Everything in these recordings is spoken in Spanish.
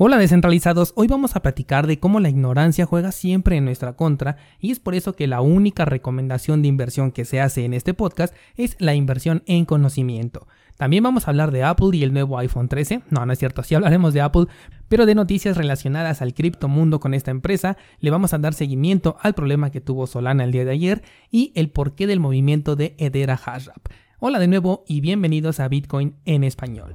Hola descentralizados, hoy vamos a platicar de cómo la ignorancia juega siempre en nuestra contra y es por eso que la única recomendación de inversión que se hace en este podcast es la inversión en conocimiento. También vamos a hablar de Apple y el nuevo iPhone 13, no, no es cierto, sí hablaremos de Apple, pero de noticias relacionadas al criptomundo con esta empresa, le vamos a dar seguimiento al problema que tuvo Solana el día de ayer y el porqué del movimiento de Edera Hashrap. Hola de nuevo y bienvenidos a Bitcoin en español.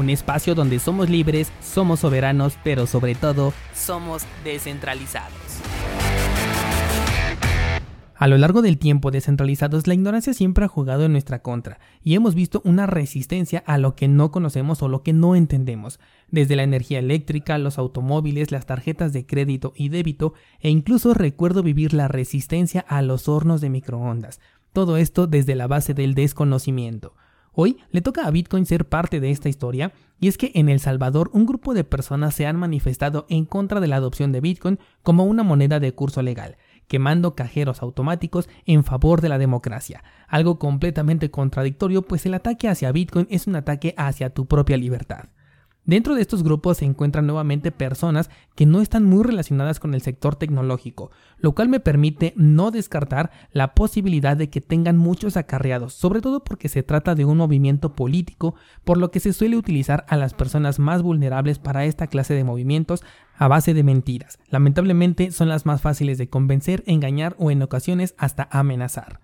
un espacio donde somos libres, somos soberanos, pero sobre todo somos descentralizados. A lo largo del tiempo descentralizados, la ignorancia siempre ha jugado en nuestra contra y hemos visto una resistencia a lo que no conocemos o lo que no entendemos, desde la energía eléctrica, los automóviles, las tarjetas de crédito y débito e incluso recuerdo vivir la resistencia a los hornos de microondas. Todo esto desde la base del desconocimiento. Hoy le toca a Bitcoin ser parte de esta historia, y es que en El Salvador un grupo de personas se han manifestado en contra de la adopción de Bitcoin como una moneda de curso legal, quemando cajeros automáticos en favor de la democracia, algo completamente contradictorio pues el ataque hacia Bitcoin es un ataque hacia tu propia libertad. Dentro de estos grupos se encuentran nuevamente personas que no están muy relacionadas con el sector tecnológico, lo cual me permite no descartar la posibilidad de que tengan muchos acarreados, sobre todo porque se trata de un movimiento político, por lo que se suele utilizar a las personas más vulnerables para esta clase de movimientos a base de mentiras. Lamentablemente son las más fáciles de convencer, engañar o en ocasiones hasta amenazar.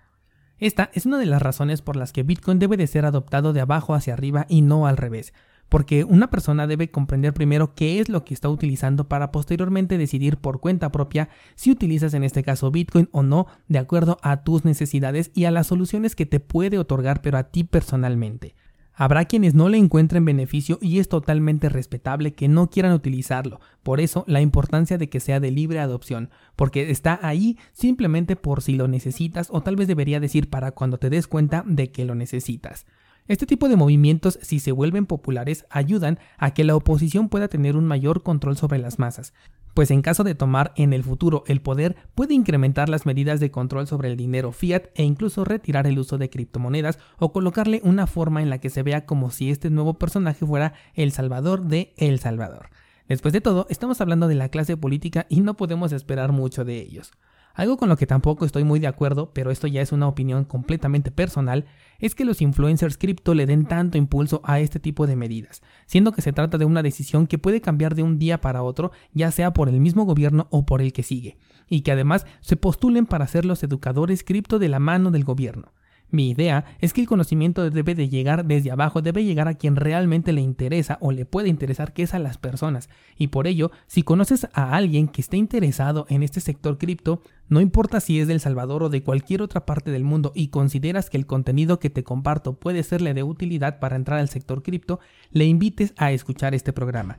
Esta es una de las razones por las que Bitcoin debe de ser adoptado de abajo hacia arriba y no al revés porque una persona debe comprender primero qué es lo que está utilizando para posteriormente decidir por cuenta propia si utilizas en este caso Bitcoin o no de acuerdo a tus necesidades y a las soluciones que te puede otorgar pero a ti personalmente. Habrá quienes no le encuentren beneficio y es totalmente respetable que no quieran utilizarlo, por eso la importancia de que sea de libre adopción, porque está ahí simplemente por si lo necesitas o tal vez debería decir para cuando te des cuenta de que lo necesitas. Este tipo de movimientos, si se vuelven populares, ayudan a que la oposición pueda tener un mayor control sobre las masas, pues en caso de tomar en el futuro el poder, puede incrementar las medidas de control sobre el dinero fiat e incluso retirar el uso de criptomonedas o colocarle una forma en la que se vea como si este nuevo personaje fuera el salvador de El Salvador. Después de todo, estamos hablando de la clase política y no podemos esperar mucho de ellos. Algo con lo que tampoco estoy muy de acuerdo, pero esto ya es una opinión completamente personal, es que los influencers cripto le den tanto impulso a este tipo de medidas, siendo que se trata de una decisión que puede cambiar de un día para otro, ya sea por el mismo gobierno o por el que sigue, y que además se postulen para ser los educadores cripto de la mano del gobierno. Mi idea es que el conocimiento debe de llegar desde abajo, debe llegar a quien realmente le interesa o le puede interesar, que es a las personas. Y por ello, si conoces a alguien que esté interesado en este sector cripto, no importa si es del Salvador o de cualquier otra parte del mundo y consideras que el contenido que te comparto puede serle de utilidad para entrar al sector cripto, le invites a escuchar este programa.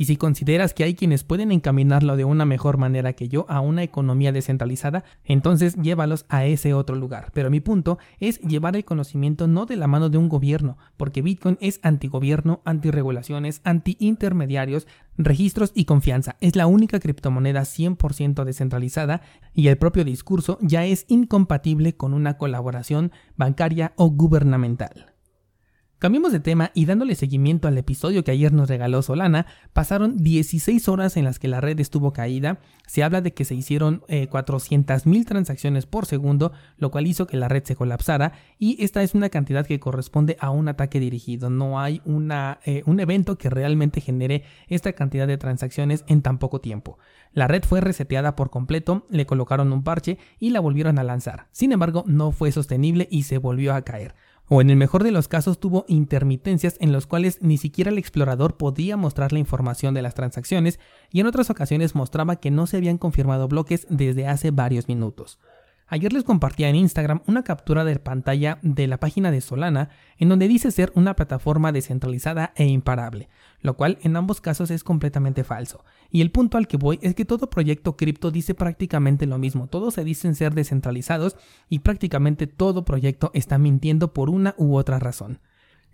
Y si consideras que hay quienes pueden encaminarlo de una mejor manera que yo a una economía descentralizada, entonces llévalos a ese otro lugar. Pero mi punto es llevar el conocimiento no de la mano de un gobierno, porque Bitcoin es antigobierno, antirregulaciones, anti-intermediarios, registros y confianza. Es la única criptomoneda 100% descentralizada y el propio discurso ya es incompatible con una colaboración bancaria o gubernamental. Cambiemos de tema y dándole seguimiento al episodio que ayer nos regaló Solana, pasaron 16 horas en las que la red estuvo caída. Se habla de que se hicieron eh, 400.000 transacciones por segundo, lo cual hizo que la red se colapsara y esta es una cantidad que corresponde a un ataque dirigido. No hay eh, un evento que realmente genere esta cantidad de transacciones en tan poco tiempo. La red fue reseteada por completo, le colocaron un parche y la volvieron a lanzar. Sin embargo, no fue sostenible y se volvió a caer o en el mejor de los casos tuvo intermitencias en los cuales ni siquiera el explorador podía mostrar la información de las transacciones y en otras ocasiones mostraba que no se habían confirmado bloques desde hace varios minutos. Ayer les compartía en Instagram una captura de pantalla de la página de Solana en donde dice ser una plataforma descentralizada e imparable, lo cual en ambos casos es completamente falso. Y el punto al que voy es que todo proyecto cripto dice prácticamente lo mismo, todos se dicen ser descentralizados y prácticamente todo proyecto está mintiendo por una u otra razón.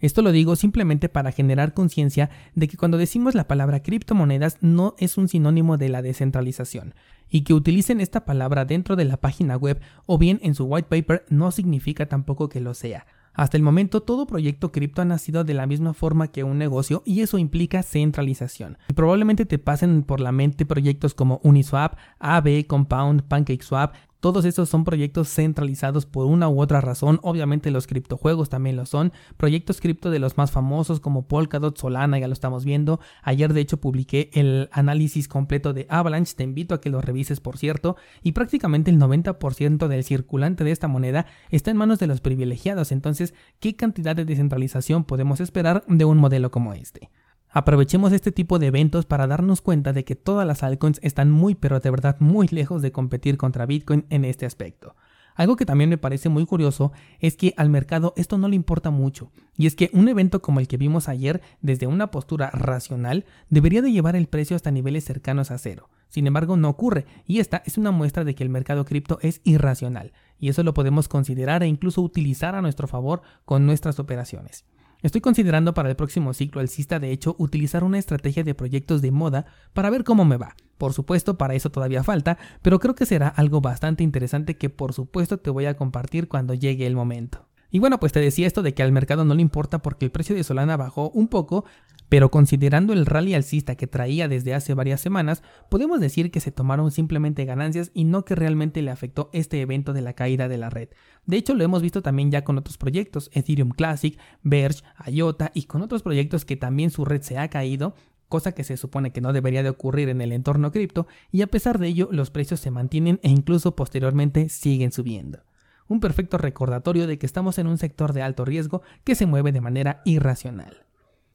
Esto lo digo simplemente para generar conciencia de que cuando decimos la palabra criptomonedas no es un sinónimo de la descentralización, y que utilicen esta palabra dentro de la página web o bien en su white paper no significa tampoco que lo sea. Hasta el momento todo proyecto cripto ha nacido de la misma forma que un negocio y eso implica centralización. Y probablemente te pasen por la mente proyectos como Uniswap, AB, Compound, PancakeSwap, todos estos son proyectos centralizados por una u otra razón. Obviamente los criptojuegos también lo son. Proyectos cripto de los más famosos como Polkadot, Solana, ya lo estamos viendo. Ayer de hecho publiqué el análisis completo de Avalanche. Te invito a que lo revises por cierto. Y prácticamente el 90% del circulante de esta moneda está en manos de los privilegiados. Entonces, ¿qué cantidad de descentralización podemos esperar de un modelo como este? Aprovechemos este tipo de eventos para darnos cuenta de que todas las altcoins están muy pero de verdad muy lejos de competir contra Bitcoin en este aspecto. Algo que también me parece muy curioso es que al mercado esto no le importa mucho, y es que un evento como el que vimos ayer, desde una postura racional, debería de llevar el precio hasta niveles cercanos a cero. Sin embargo, no ocurre, y esta es una muestra de que el mercado cripto es irracional, y eso lo podemos considerar e incluso utilizar a nuestro favor con nuestras operaciones. Estoy considerando para el próximo ciclo alcista de hecho utilizar una estrategia de proyectos de moda para ver cómo me va. Por supuesto, para eso todavía falta, pero creo que será algo bastante interesante que por supuesto te voy a compartir cuando llegue el momento. Y bueno, pues te decía esto de que al mercado no le importa porque el precio de Solana bajó un poco, pero considerando el rally alcista que traía desde hace varias semanas, podemos decir que se tomaron simplemente ganancias y no que realmente le afectó este evento de la caída de la red. De hecho, lo hemos visto también ya con otros proyectos, Ethereum Classic, Verge, IOTA y con otros proyectos que también su red se ha caído cosa que se supone que no debería de ocurrir en el entorno cripto, y a pesar de ello los precios se mantienen e incluso posteriormente siguen subiendo un perfecto recordatorio de que estamos en un sector de alto riesgo que se mueve de manera irracional.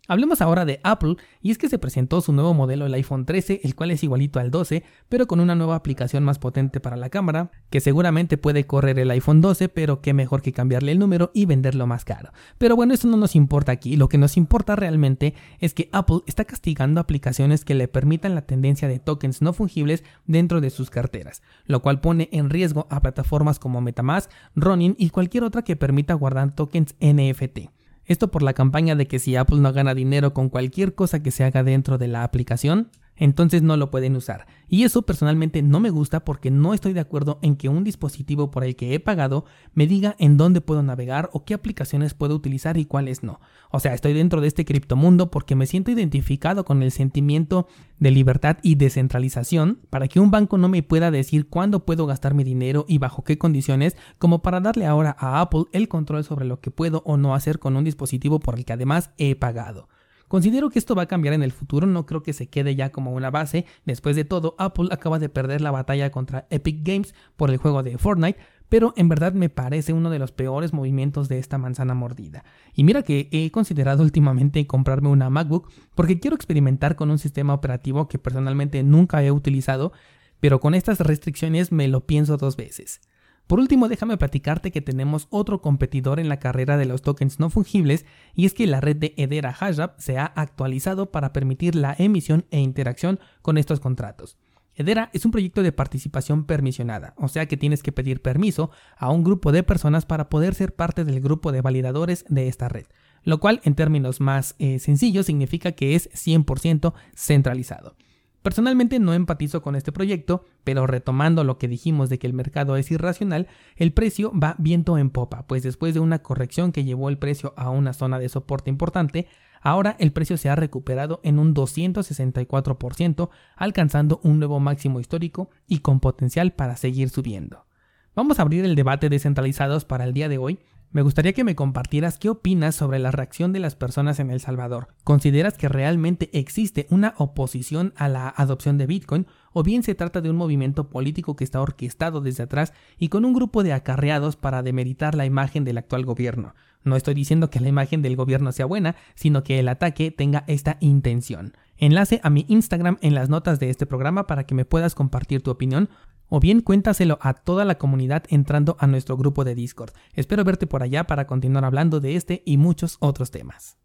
Hablemos ahora de Apple, y es que se presentó su nuevo modelo, el iPhone 13, el cual es igualito al 12, pero con una nueva aplicación más potente para la cámara, que seguramente puede correr el iPhone 12, pero qué mejor que cambiarle el número y venderlo más caro. Pero bueno, eso no nos importa aquí, lo que nos importa realmente es que Apple está castigando aplicaciones que le permitan la tendencia de tokens no fungibles dentro de sus carteras, lo cual pone en riesgo a plataformas como Metamask, Ronin y cualquier otra que permita guardar tokens NFT. Esto por la campaña de que si Apple no gana dinero con cualquier cosa que se haga dentro de la aplicación, entonces no lo pueden usar. Y eso personalmente no me gusta porque no estoy de acuerdo en que un dispositivo por el que he pagado me diga en dónde puedo navegar o qué aplicaciones puedo utilizar y cuáles no. O sea, estoy dentro de este criptomundo porque me siento identificado con el sentimiento de libertad y descentralización para que un banco no me pueda decir cuándo puedo gastar mi dinero y bajo qué condiciones, como para darle ahora a Apple el control sobre lo que puedo o no hacer con un dispositivo por el que además he pagado. Considero que esto va a cambiar en el futuro, no creo que se quede ya como una base. Después de todo, Apple acaba de perder la batalla contra Epic Games por el juego de Fortnite, pero en verdad me parece uno de los peores movimientos de esta manzana mordida. Y mira que he considerado últimamente comprarme una MacBook porque quiero experimentar con un sistema operativo que personalmente nunca he utilizado, pero con estas restricciones me lo pienso dos veces. Por último, déjame platicarte que tenemos otro competidor en la carrera de los tokens no fungibles y es que la red de Hedera Hashgraph se ha actualizado para permitir la emisión e interacción con estos contratos. Hedera es un proyecto de participación permisionada, o sea que tienes que pedir permiso a un grupo de personas para poder ser parte del grupo de validadores de esta red, lo cual en términos más eh, sencillos significa que es 100% centralizado. Personalmente no empatizo con este proyecto, pero retomando lo que dijimos de que el mercado es irracional, el precio va viento en popa, pues después de una corrección que llevó el precio a una zona de soporte importante, ahora el precio se ha recuperado en un 264%, alcanzando un nuevo máximo histórico y con potencial para seguir subiendo. Vamos a abrir el debate descentralizados para el día de hoy, me gustaría que me compartieras qué opinas sobre la reacción de las personas en El Salvador. ¿Consideras que realmente existe una oposición a la adopción de Bitcoin o bien se trata de un movimiento político que está orquestado desde atrás y con un grupo de acarreados para demeritar la imagen del actual gobierno? No estoy diciendo que la imagen del gobierno sea buena, sino que el ataque tenga esta intención. Enlace a mi Instagram en las notas de este programa para que me puedas compartir tu opinión o bien cuéntaselo a toda la comunidad entrando a nuestro grupo de Discord. Espero verte por allá para continuar hablando de este y muchos otros temas.